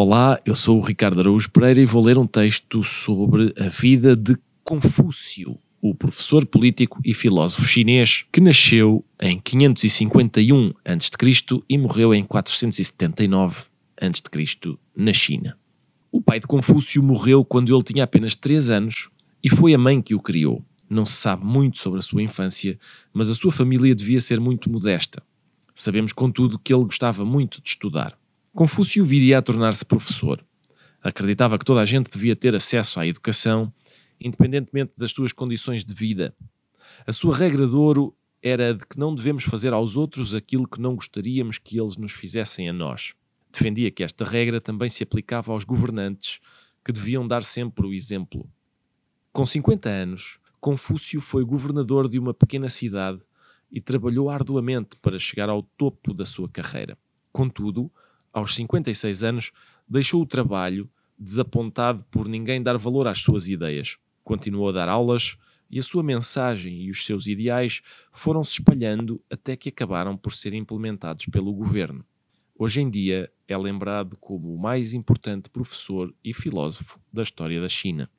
Olá, eu sou o Ricardo Araújo Pereira e vou ler um texto sobre a vida de Confúcio, o professor político e filósofo chinês que nasceu em 551 a.C. e morreu em 479 a.C. na China. O pai de Confúcio morreu quando ele tinha apenas 3 anos e foi a mãe que o criou. Não se sabe muito sobre a sua infância, mas a sua família devia ser muito modesta. Sabemos, contudo, que ele gostava muito de estudar. Confúcio viria a tornar-se professor. Acreditava que toda a gente devia ter acesso à educação, independentemente das suas condições de vida. A sua regra de ouro era de que não devemos fazer aos outros aquilo que não gostaríamos que eles nos fizessem a nós. Defendia que esta regra também se aplicava aos governantes, que deviam dar sempre o exemplo. Com 50 anos, Confúcio foi governador de uma pequena cidade e trabalhou arduamente para chegar ao topo da sua carreira. Contudo, aos 56 anos, deixou o trabalho, desapontado por ninguém dar valor às suas ideias. Continuou a dar aulas e a sua mensagem e os seus ideais foram se espalhando até que acabaram por ser implementados pelo governo. Hoje em dia é lembrado como o mais importante professor e filósofo da história da China.